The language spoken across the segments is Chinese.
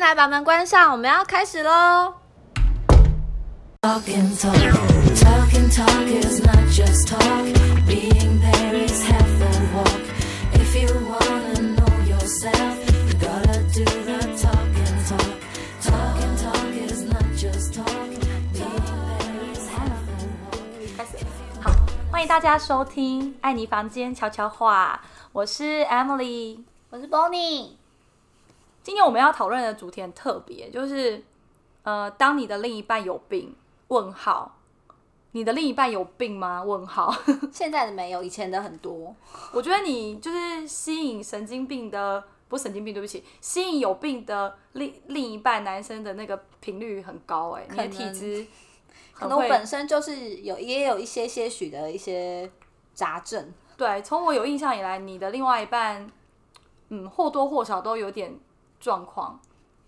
进来，把门关上，我们要开始喽。Talk and talk, talk and talk is not just talk. Being there is half the walk. If you wanna know yourself, you gotta do the talk and talk. Talk and talk is not just talk. Being there is half the walk. 开始。好，欢迎大家收听爱你房间悄悄话，我是 Emily。我是 Bonnie，今天我们要讨论的主题很特别，就是呃，当你的另一半有病？问号，你的另一半有病吗？问号。现在的没有，以前的很多。我觉得你就是吸引神经病的，不是神经病，对不起，吸引有病的另另一半男生的那个频率很高哎、你的体质可能我本身就是有也有一些些许的一些杂症，对，从我有印象以来，你的另外一半，嗯，或多或少都有点状况。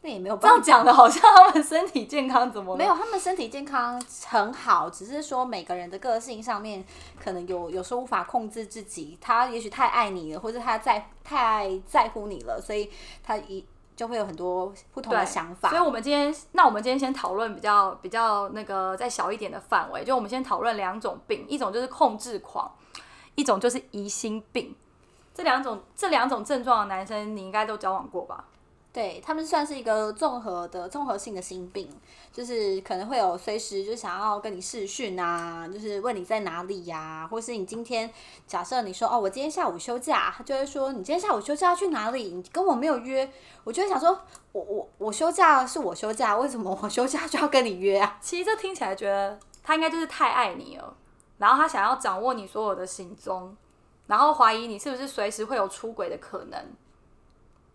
那也没有这办法。样讲的，好像他们身体健康怎么没有，他们身体健康很好，只是说每个人的个性上面可能有有时候无法控制自己，他也许太爱你了，或者他在太在乎你了，所以他一就会有很多不同的想法。所以，我们今天，那我们今天先讨论比较比较那个再小一点的范围，就我们先讨论两种病，一种就是控制狂，一种就是疑心病。这两种这两种症状的男生，你应该都交往过吧？对他们算是一个综合的综合性的心病，就是可能会有随时就想要跟你视讯啊，就是问你在哪里呀、或是你今天假设你说哦，我今天下午休假，他就会说你今天下午休假要去哪里？你跟我没有约，我就会想说，我我我休假是我休假，为什么我休假就要跟你约啊？其实这听起来觉得他应该就是太爱你了，然后他想要掌握你所有的行踪，然后怀疑你是不是随时会有出轨的可能，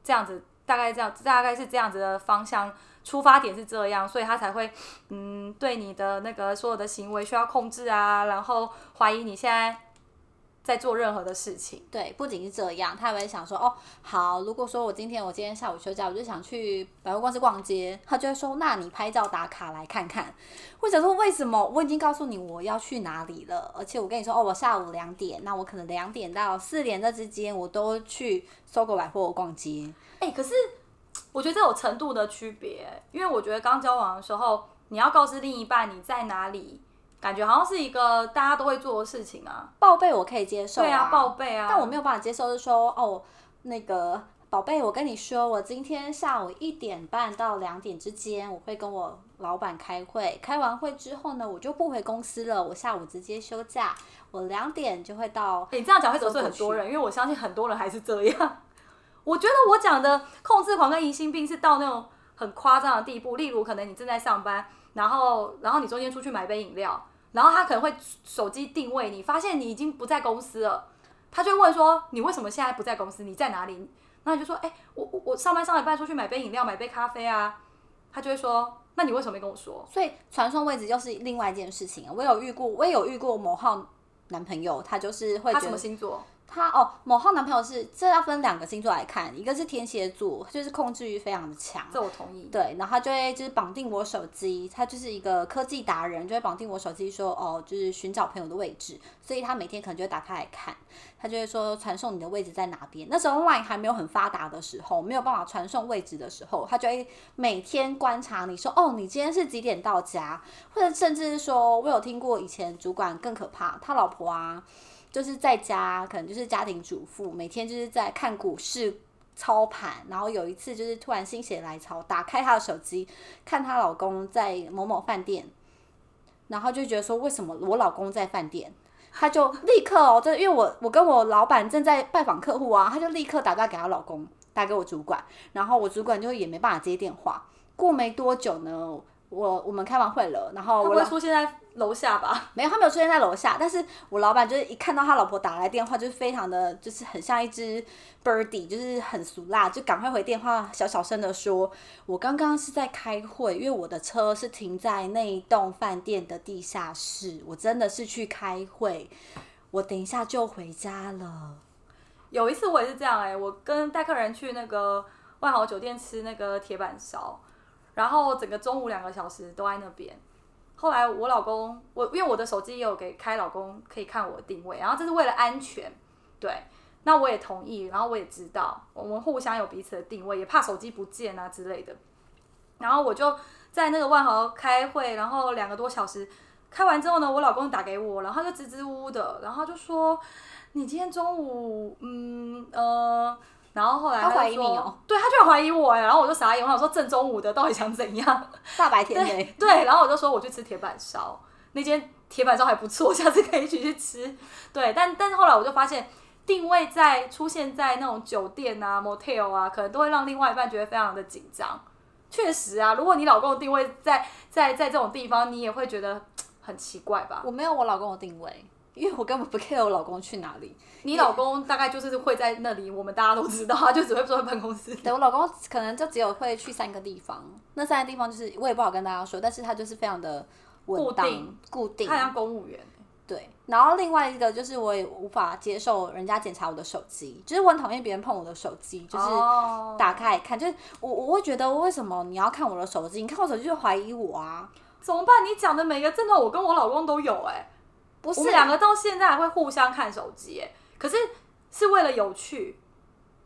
这样子大概这样，大概是这样子的方向，出发点是这样，所以他才会嗯对你的那个所有的行为需要控制啊，然后怀疑你现在在做任何的事情。对，不仅是这样，他还会想说，哦，好，如果说我今天我今天下午休假，我就想去百货公司逛街，他就会说，那你拍照打卡来看看。或者说，为什么我已经告诉你我要去哪里了，而且我跟你说，哦，我下午两点，那我可能两点到四点这之间，我都去搜狗百货逛街。哎、可是我觉得这有程度的区别，因为我觉得刚交往的时候，你要告知另一半你在哪里，感觉好像是一个大家都会做的事情啊。报备我可以接受、对啊，报备啊。但我没有办法接受，是说哦，那个宝贝，我跟你说，我今天下午一点半到两点之间，我会跟我老板开会，开完会之后呢，我就不回公司了，我下午直接休假，我两点就会到。你这样讲会得罪很多人，因为我相信很多人还是这样。我觉得我讲的控制狂跟疑心病是到那种很夸张的地步，例如可能你正在上班，然后然后你中间出去买杯饮料，然后他可能会手机定位你，发现你已经不在公司了，他就问说你为什么现在不在公司？你在哪里？那你就说，哎、我我我上班上一半出去买杯饮料，买杯咖啡啊。他就会说，那你为什么没跟我说？所以传送位置又是另外一件事情啊。我有遇过，我也有遇过某号男朋友，他就是会他什么星座？他哦，某号男朋友是这要分两个星座来看，一个是天蝎座，就是控制欲非常的强，这我同意。对，然后他就会就是绑定我手机，他就是一个科技达人，就会绑定我手机说哦，就是寻找朋友的位置，所以他每天可能就会打开来看，他就会说传送你的位置在哪边。那时候 Line 还没有很发达的时候，没有办法传送位置的时候，他就会每天观察你说哦，你今天是几点到家，或者甚至是说我有听过以前主管更可怕，他老婆啊。就是在家，可能就是家庭主妇，每天就是在看股市操盘，然后有一次就是突然心血来潮，打开她的手机，看她老公在某某饭店，然后就觉得说为什么我老公在饭店，她就立刻哦，这因为我我跟我老板正在拜访客户啊，她就立刻打电话给她老公，打给我主管，然后我主管就也没办法接电话。过没多久呢，我我们开完会了，然后会不会我出现在楼下吧？没有，他没有出现在楼下，但是我老板就是一看到他老婆打来电话，就是非常的，就是很像一只 birdy，就是很俗辣，就赶快回电话，小小声的说，我刚刚是在开会，因为我的车是停在那一栋饭店的地下室，我真的是去开会，我等一下就回家了。有一次我也是这样哎、我跟带客人去那个万豪酒店吃那个铁板烧，然后整个中午两个小时都在那边。后来我老公，我因为我的手机也有给开老公可以看我的定位，然后这是为了安全，对，那我也同意，然后我也知道我们互相有彼此的定位，也怕手机不见啊之类的。然后我就在那个万豪开会，然后两个多小时，开完之后呢，我老公打给我，然后就支支吾吾的，然后就说你今天中午，嗯呃，然后后来他说怀疑你哦，对他居然怀疑我哎，然后我就傻眼，我想说正中午的到底想怎样？大白天对，然后我就说我去吃铁板烧，那间铁板烧还不错，下次可以一起去吃。对，但但是后来我就发现，定位在出现在那种酒店啊、motel 啊，可能都会让另外一半觉得非常的紧张。确实啊，如果你老公的定位在在在这种地方，你也会觉得很奇怪吧？我没有我老公的定位，因为我根本不 care 我老公去哪里。你老公大概就是会在那里，我们大家都知道，他就只会坐在办公室里。对我老公可能就只有会去三个地方，那三个地方就是我也不好跟大家说，但是他就是非常的稳定固定他像公务员，对，然后另外一个就是我也无法接受人家检查我的手机，就是我很讨厌别人碰我的手机，就是哦打开来看，就是我我会觉得为什么你要看我的手机？你看我手机就怀疑我啊？怎么办？你讲的每个症状，我跟我老公都有哎、不是两个到现在还会互相看手机，哎，可是是为了有趣，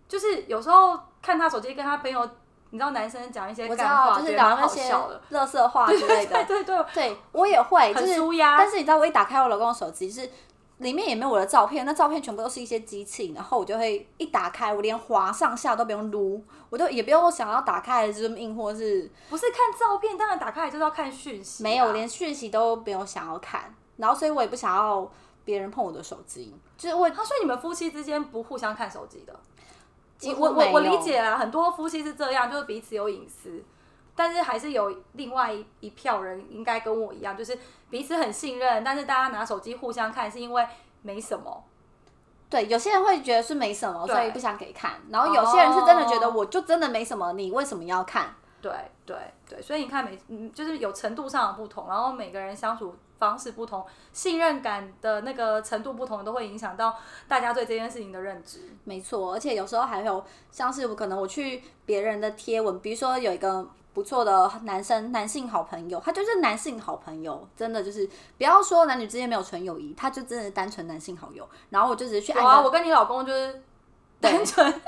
就是有时候看他手机，跟他朋友，你知道男生讲一些我知道，干话，就是聊那些乐色话之类的。对对对，对。我也会，很就是舒压。但是你知道，我一打开我老公的手机，是里面也没有我的照片，那照片全部都是一些机器，然后我就会一打开，我连滑上下都不用撸，我就也不用想要打开 Zoom in 或是不是看照片，当然打开来就是要看讯息啊、没有，我连讯息都没有想要看，然后所以我也不想要别人碰我的手机，就是我啊，所以你们夫妻之间不互相看手机的？我我我理解啊，很多夫妻是这样，就是彼此有隐私，但是还是有另外一一票人应该跟我一样，就是彼此很信任，但是大家拿手机互相看是因为没什么。对，有些人会觉得是没什么，所以不想给看，然后有些人是真的觉得哦我就真的没什么，你为什么要看？对对对，所以你看每嗯，就是有程度上的不同，然后每个人相处方式不同，信任感的那个程度不同，都会影响到大家对这件事情的认知。没错，而且有时候还有像是我可能我去别人的贴文，比如说有一个不错的男生男性好朋友，他就是男性好朋友，真的就是不要说男女之间没有纯友谊，他就真的单纯男性好友。然后我就只是去按有啊，我跟你老公就是单纯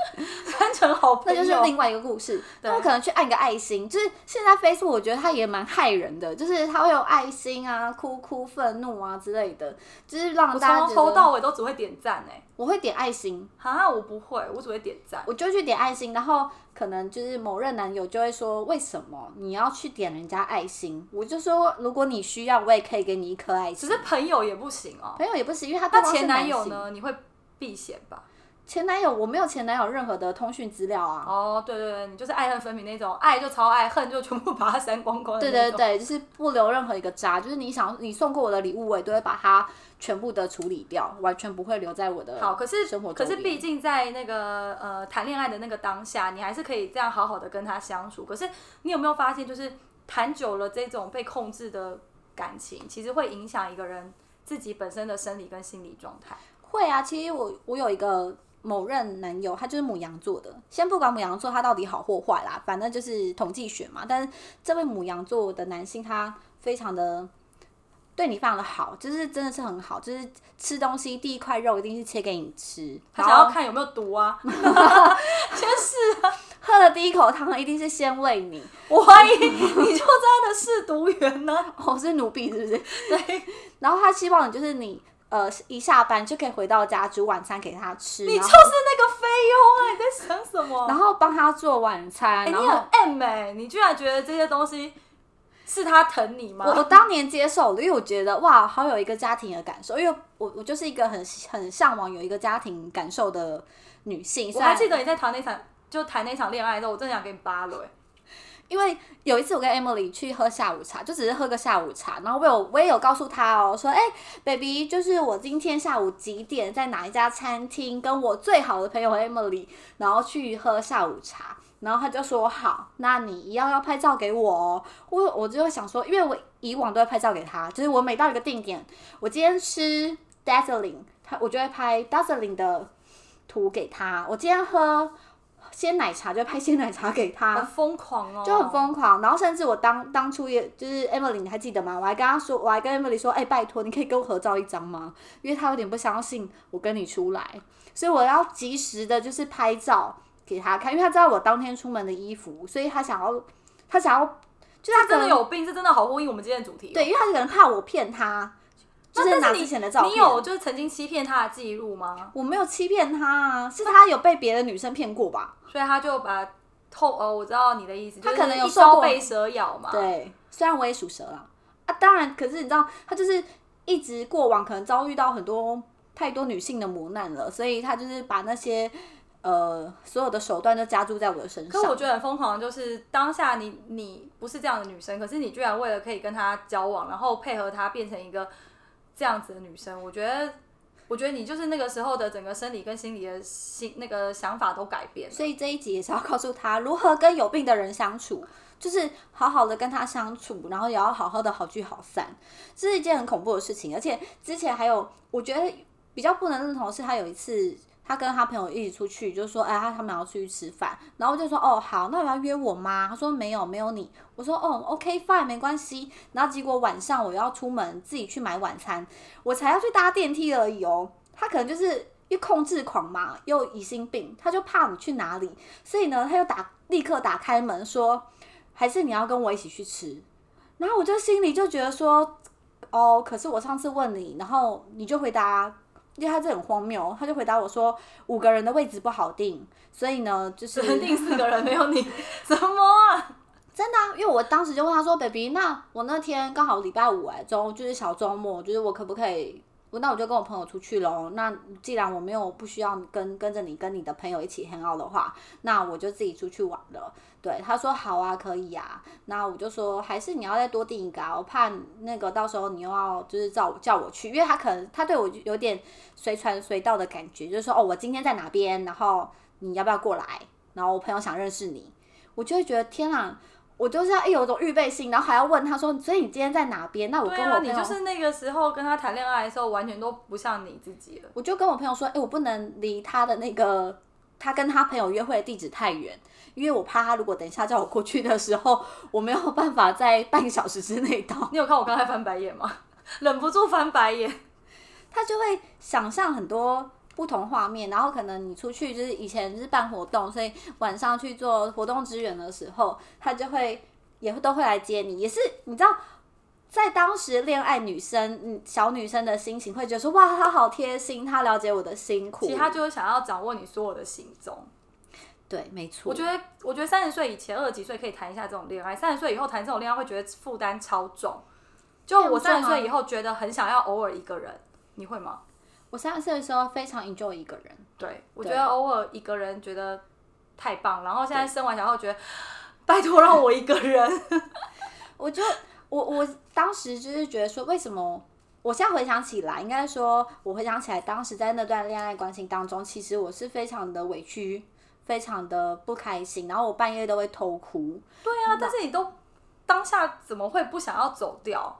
单纯好朋那，就是另外一个故事。对他可能去按个爱心，就是现在 Facebook 我觉得它也蛮害人的，就是它会有爱心啊、哭哭、愤怒啊之类的，就是让大家觉从头到得尾都只会点赞哎，我会点爱心，啊，我不会，我只会点赞。我就去点爱心，然后可能就是某任男友就会说，为什么你要去点人家爱心？我就说，如果你需要，我也可以给你一颗爱心。只是朋友也不行哦。朋友也不行，因为他那前男友？呢？你会避嫌吧？前男友我没有前男友任何的通讯资料啊。哦，对对对，你就是爱恨分明那种，爱就超爱，恨就全部把它删光光的对。对对，就是不留任何一个渣，就是你想你送过我的礼物，我也都会把它全部的处理掉，完全不会留在我的好，可是生活可是毕竟在那个呃谈恋爱的那个当下，你还是可以这样好好的跟他相处。可是你有没有发现，就是谈久了这种被控制的感情，其实会影响一个人自己本身的生理跟心理状态。会啊，其实我我有一个某任男友，他就是母羊座的。先不管母羊座他到底好或坏啦，反正就是统计学嘛。但是这位母羊座的男性，他非常的对你非常的好，就是真的是很好，就是吃东西第一块肉一定是切给你吃，他想要看有没有毒啊，真是啊喝了第一口汤一定是先喂你。我怀疑你就是他的是毒源呢、哦，是奴婢是不是？对。然后他希望你就是你呃一下班就可以回到家煮晚餐给他吃，你就是那个菲佣啊！你在想什么？然后帮他做晚餐，哎、然后你很 M 哎、你居然觉得这些东西是他疼你吗？我我当年接受了，因为我觉得哇，好有一个家庭的感受，因为我我就是一个很很向往有一个家庭感受的女性。我还记得，得你在谈那场就谈那场恋爱的时候，我真的想给你扒了、欸。因为有一次我跟 Emily 去喝下午茶，就只是喝个下午茶，然后我有我也有告诉他哦，说哎、baby，就是我今天下午几点在哪一家餐厅跟我最好的朋友 Emily，然后去喝下午茶。然后他就说好，那你一样要拍照给我哦。我我就会想说，因为我以往都会拍照给他，就是我每到一个定点，我今天吃 Dazzling，他我就会拍 Dazzling 的图给他。我今天喝鲜奶茶，就会拍鲜奶茶给他。很疯狂哦，就很。疯狂。然后甚至我当当初也就是 Emily，你还记得吗？我还跟他说，我还跟 Emily 说，哎、拜托，你可以跟我合照一张吗？因为他有点不相信我跟你出来，所以我要及时的，就是拍照给他看，因为他知道我当天出门的衣服，所以他想要。他想要，就是他他真的有病，这真的好呼应我们今天的主题、哦。对，因为他可能怕我骗他，就是拿之前的照片。你有就是曾经欺骗他的记录吗？我没有欺骗他啊，是他有被别的女生骗过吧？所以他就把透呃，我知道你的意思，他就是可能有受过一朝被蛇咬嘛。对，虽然我也属蛇啦，啊，当然，可是你知道，他就是一直过往可能遭遇到很多太多女性的磨难了，所以他就是把那些呃所有的手段都加注在我的身上。可我觉得很疯狂，就是当下你你不是这样的女生，可是你居然为了可以跟他交往，然后配合他变成一个这样子的女生，我觉得。我觉得你就是那个时候的整个生理跟心理的心那个想法都改变。所以这一集也是要告诉他如何跟有病的人相处，就是好好的跟他相处，然后也要好好的好聚好散，这是一件很恐怖的事情。而且之前还有，我觉得比较不能认同是，他有一次他跟他朋友一起出去，就说哎，他他们要出去吃饭，然后就说哦好，那我要约我吗？他说没有没有你，我说哦 OK fine 没关系。然后结果晚上我要出门自己去买晚餐，我才要去搭电梯而已哦。他可能就是一控制狂嘛，又疑心病，他就怕你去哪里，所以呢，他就打立刻打开门说，还是你要跟我一起去吃。然后我就心里就觉得说，哦，可是我上次问你，然后你就回答，因为他这很荒谬，他就回答我说五个人的位置不好定，所以呢，就是定四个人，没有你，什么啊？真的、啊，因为我当时就问他说，baby，那我那天刚好礼拜五哎、周就是小周末，就是我可不可以？那我就跟我朋友出去喽。那既然我没有不需要跟跟着你跟你的朋友一起 hang out 的话，那我就自己出去玩了。对，他说好啊，可以啊。那我就说还是你要再多订一个啊，我怕那个到时候你又要就是叫我叫我去，因为他可能他对我有点随传随到的感觉，就是说哦，我今天在哪边，然后你要不要过来？然后我朋友想认识你，我就会觉得天啊。我就是要一有一种预备性，然后还要问他说，所以你今天在哪边？那我跟我你就是那个时候跟他谈恋爱的时候，完全都不像你自己了。我就跟我朋友说，哎、我不能离他的那个他跟他朋友约会的地址太远，因为我怕他如果等一下叫我过去的时候，我没有办法在半个小时之内到。你有看我刚才翻白眼吗？忍不住翻白眼。他就会想象很多不同画面，然后可能你出去就是以前是办活动，所以晚上去做活动支援的时候，他就会也会都会来接你，也是你知道。在当时恋爱女生，嗯，小女生的心情会觉得说，哇，他好贴心，他了解我的辛苦。其实他就是想要掌握你所有的行踪。对，没错。我觉得，我觉得三十岁以前、二十几岁可以谈一下这种恋爱，三十岁以后谈这种恋爱会觉得负担超重。就我三十岁以后觉得很想要偶尔一个人，你会吗？我三十岁的时候非常 enjoy 一个人，对，我觉得偶尔一个人觉得太棒，然后现在生完小孩觉得，拜托让我一个人。我就我我当时就是觉得说，为什么？我现在回想起来，应该说，我回想起来，当时在那段恋爱关系当中，其实我是非常的委屈，非常的不开心，然后我半夜都会偷哭，对啊，但是你都当下怎么会不想要走掉？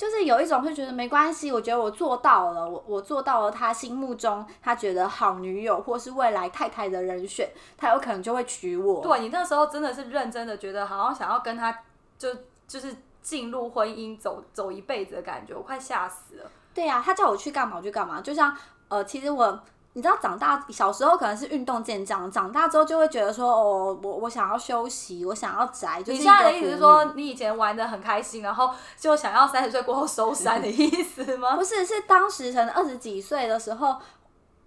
就是有一种会觉得没关系，我觉得我做到了，我我做到了他心目中他觉得好女友或是未来太太的人选，他有可能就会娶我。对你那时候真的是认真的觉得，好像想要跟他就就是进入婚姻，走走一辈子的感觉，我快吓死了。对呀、他叫我去干嘛我就干嘛，就像呃，其实我你知道，长大小时候可能是运动健将，长大之后就会觉得说，哦，我我想要休息，我想要宅。就是一你现在的意思是说，你以前玩的很开心，然后就想要三十岁过后收山的意思吗不？是，是当时可能二十几岁的时候。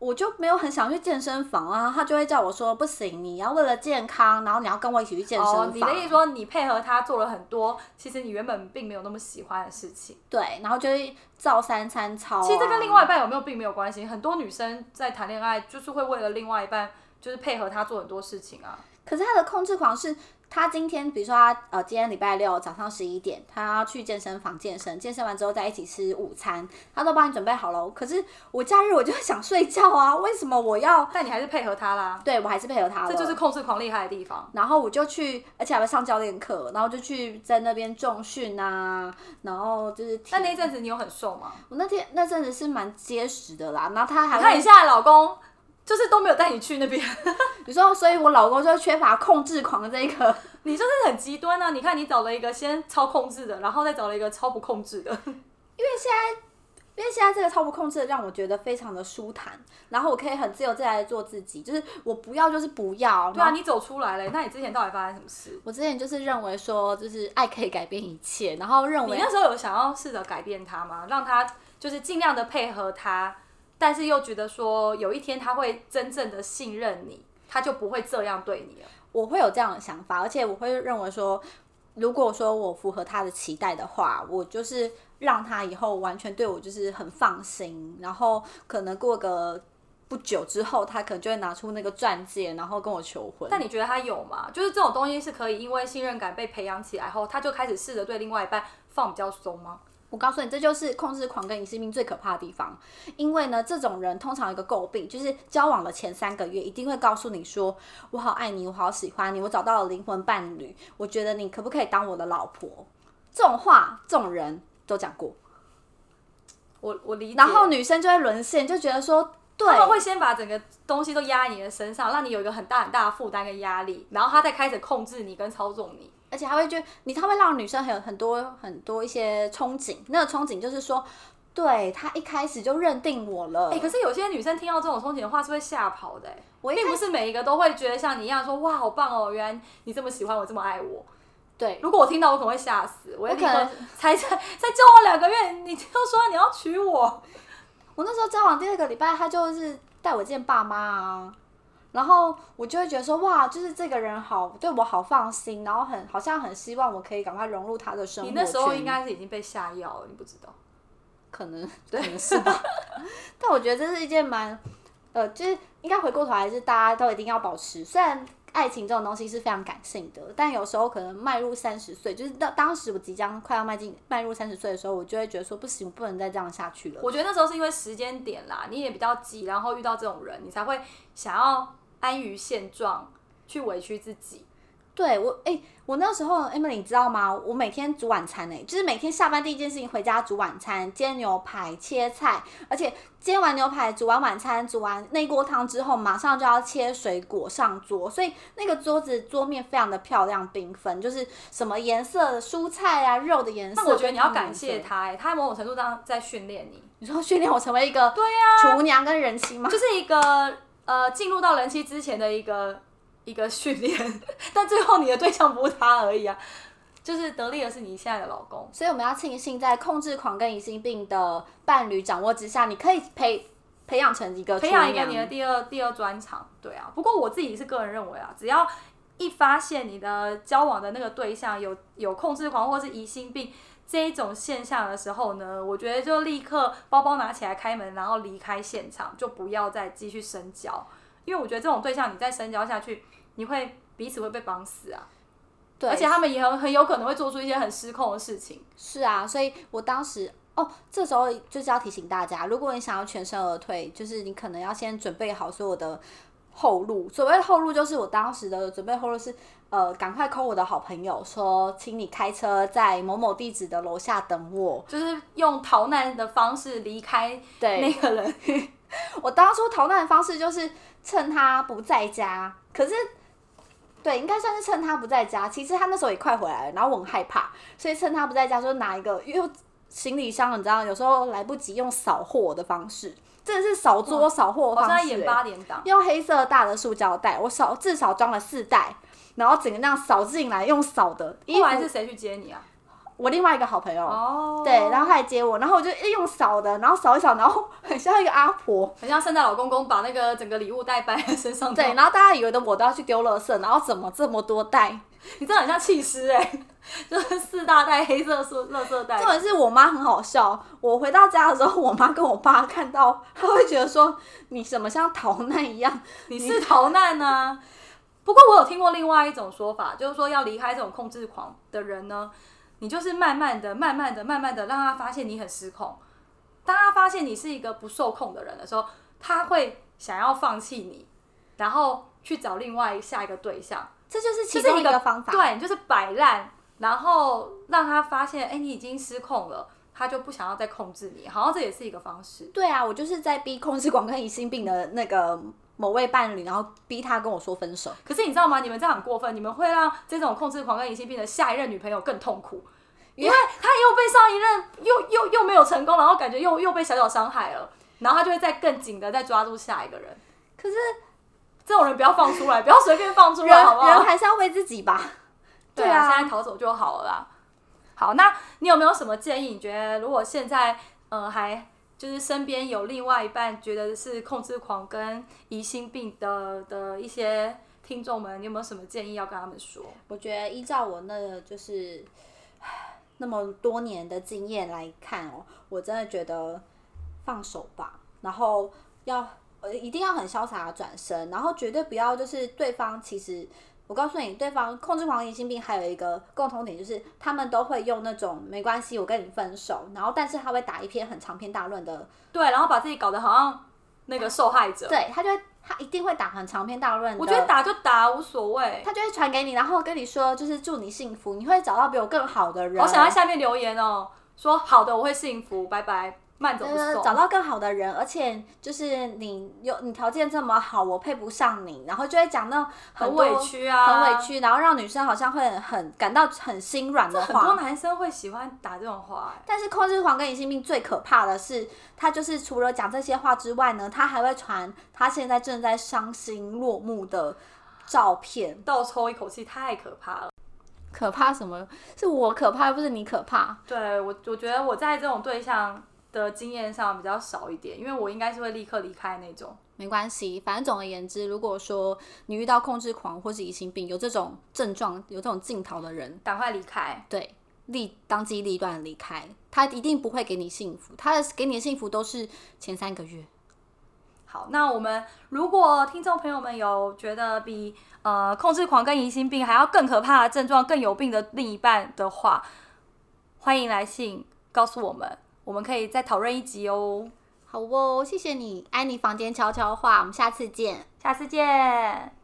我就没有很想去健身房啊，他就会叫我说不行，你要为了健康，然后你要跟我一起去健身房。哦，你的意思说你配合他做了很多，其实你原本并没有那么喜欢的事情。对，然后就是照三餐操、啊。其实这跟另外一半有没有并没有关系。很多女生在谈恋爱，就是会为了另外一半，就是配合他做很多事情啊。可是他的控制狂是，他今天比如说他呃今天礼拜六早上十一点，他要去健身房健身，健身完之后再一起吃午餐，他都帮你准备好了。可是我假日我就会想睡觉啊，为什么我要？但你还是配合他啦，对我还是配合他了，这就是控制狂厉害的地方。然后我就去，而且还会上教练课，然后就去在那边重训啊，然后就是那一阵子你有很瘦吗？我那天那阵子是蛮结实的啦，然后他还看你现在老公就是都没有带你去那边，你说，所以我老公就缺乏控制狂的这一个。你就是很极端啊！你看你找了一个先超控制的，然后再找了一个超不控制的。因为现在因为现在这个超不控制的让我觉得非常的舒坦，然后我可以很自由自在的做自己，就是我不要就是不要。对啊，你走出来了，那你之前到底发生什么事？我之前就是认为说，就是爱可以改变一切，然后认为你那时候有想要试着改变他吗？让他就是尽量的配合他，但是又觉得说有一天他会真正的信任你，他就不会这样对你了。我会有这样的想法，而且我会认为说，如果说我符合他的期待的话，我就是让他以后完全对我就是很放心，然后可能过个不久之后，他可能就会拿出那个钻戒，然后跟我求婚。但你觉得他有吗？就是这种东西是可以因为信任感被培养起来后，他就开始试着对另外一半放比较松吗？我告诉你，这就是控制狂跟疑心病最可怕的地方。因为呢，这种人通常有一个诟病，就是交往的前三个月一定会告诉你说：“我好爱你，我好喜欢你，我找到了灵魂伴侣，我觉得你可不可以当我的老婆？”这种话，这种人都讲过。我我理解。然后女生就会沦陷，就觉得说，对他，们会先把整个东西都压在你的身上，让你有一个很大很大的负担跟压力，然后他再开始控制你跟操纵你。而且还会觉得你，他会让女生很有很多很多一些憧憬。那个憧憬就是说，对他一开始就认定我了。哎、可是有些女生听到这种憧憬的话是会吓跑的、欸，我并不是每一个都会觉得像你一样说哇好棒哦，原来你这么喜欢我，这么爱我。对如果我听到，我可能会吓死，我可能才才才交往两个月，你就说你要娶我，我那时候交往第二个礼拜，他就是带我见爸妈啊，然后我就会觉得说，哇，就是这个人好对我好放心，然后很好像很希望我可以赶快融入他的生活你那时候应该是已经被下药了，你不知道。可能 可能是吧，但我觉得这是一件蛮呃，就是应该回过头来是大家都一定要保持，虽然。爱情这种东西是非常感性的，但有时候可能迈入三十岁，就是当当时我即将快要迈进迈入三十岁的时候，我就会觉得说不行，不能再这样下去了。我觉得那时候是因为时间点啦，你也比较急，然后遇到这种人，你才会想要安于现状，去委屈自己。对我，哎、我那时候，Emily，你知道吗？我每天煮晚餐、呢，就是每天下班第一件事情回家煮晚餐，煎牛排、切菜，而且煎完牛排、煮完晚餐、煮完那锅汤之后，马上就要切水果上桌，所以那个桌子桌面非常的漂亮缤纷，就是什么颜色的蔬菜啊、肉的颜色。那我觉得你要感谢他。他、欸，他某种程度上在训练你，你说训练我成为一个对呀、厨娘跟人妻吗？就是一个呃进入到人妻之前的一个 一个训练，但最后你的对象不是他而已啊，就是得力的是你现在的老公。所以我们要庆幸，在控制狂跟疑心病的伴侣掌握之下，你可以培培养成一个培养一个你的第二第二专长，对啊。不过我自己是个人认为啊，只要一发现你的交往的那个对象有有控制狂或是疑心病这一种现象的时候呢，我觉得就立刻包包拿起来开门，然后离开现场，就不要再继续深交，因为我觉得这种对象你再深交下去，你会彼此会被绑死啊，对，而且他们也很很有可能会做出一些很失控的事情。是啊，所以我当时哦，这时候就是要提醒大家，如果你想要全身而退，就是你可能要先准备好所有的后路。所谓的后路，就是我当时的准备后路是，呃，赶快 call 我的好朋友说，请你开车在某某地址的楼下等我。就是用逃难的方式离开对，那个人，我当初逃难的方式就是趁他不在家，可是。对，应该算是趁他不在家。其实他那时候也快回来了，然后我很害怕，所以趁他不在家，就拿一个，因为行李箱，你知道，有时候来不及用扫货的方式，真的是扫桌扫货的方式、演欸八点档。用黑色大的塑胶袋，我少至少装了四袋，然后整个那样扫进来，用扫的。后来是谁去接你啊？我另外一个好朋友，哦，对，然后他来接我，然后我就一用扫的，然后扫一扫，然后很像一个阿婆，很像圣诞老公公把那个整个礼物袋背在身上。对，，然后大家以为的我都要去丢垃圾，然后怎么这么多袋？你真的很像弃尸哎，就是四大袋黑色塑垃圾袋重。点是我妈很好笑，我回到家的时候，我妈跟我爸看到，他会觉得说你怎么像逃难一样？你是逃难呢、不过我有听过另外一种说法，就是说要离开这种控制狂的人呢，你就是慢慢的、慢慢的、慢慢的让他发现你很失控。当他发现你是一个不受控的人的时候，他会想要放弃你，然后去找另外下一个对象。这就是其中一个方法。对，你就是摆烂，然后让他发现，哎、你已经失控了，他就不想要再控制你，好像这也是一个方式。对啊，我就是在逼控制狂跟疑心病的那个某位伴侣，然后逼他跟我说分手。可是你知道吗？你们这样很过分，你们会让这种控制狂跟疑心病的下一任女朋友更痛苦，因为他又被上一任又又又没有成功，然后感觉又又被小小伤害了，然后他就会再更紧的再抓住下一个人。可是这种人不要放出来，不要随便放出来，好不好？人还是要为自己吧。对啊，现在逃走就好了啦。好，那你有没有什么建议？你觉得如果现在呃还就是身边有另外一半觉得是控制狂跟疑心病的的一些听众们，你有没有什么建议要跟他们说？我觉得依照我那个就是唉那么多年的经验来看哦，我真的觉得放手吧，然后要呃一定要很潇洒的转身，然后绝对不要就是对方其实。我告诉你，对方控制狂、疑心病还有一个共同点，就是他们都会用那种没关系，我跟你分手，然后但是他会打一篇很长篇大论的对，然后把自己搞得好像那个受害者。，对他就会，他一定会打很长篇大论的。我觉得打就打无所谓。他就会传给你，然后跟你说，就是祝你幸福，你会找到比我更好的人。我想在下面留言哦，说好的我会幸福，拜拜，慢走不呃，送。找到更好的人，而且就是你有你条件这么好，我配不上你，然后就会讲那种很委屈啊，很委。屈，然后让女生好像会很感到很心软的话很多。男生会喜欢打这种话、哎但是控制狂跟疑心病最可怕的是，他就是除了讲这些话之外呢，他还会传他现在正在伤心落幕的照片。倒抽一口气太可怕了。可怕什么？是我可怕，又不是你可怕。对我，我觉得我在这种对象的经验上比较少一点，因为我应该是会立刻离开那种。没关系，反正总而言之，如果说你遇到控制狂或是疑心病有这种症状、有这种镜头的人，赶快离开。对，立当机立断离开，他一定不会给你幸福，他的给你的幸福都是前三个月。好，那我们如果听众朋友们有觉得比呃控制狂跟疑心病还要更可怕的症状、更有病的另一半的话，欢迎来信告诉我们，我们可以再讨论一集哦。好哦，谢谢你，爱你房间悄悄话，我们下次见。下次见。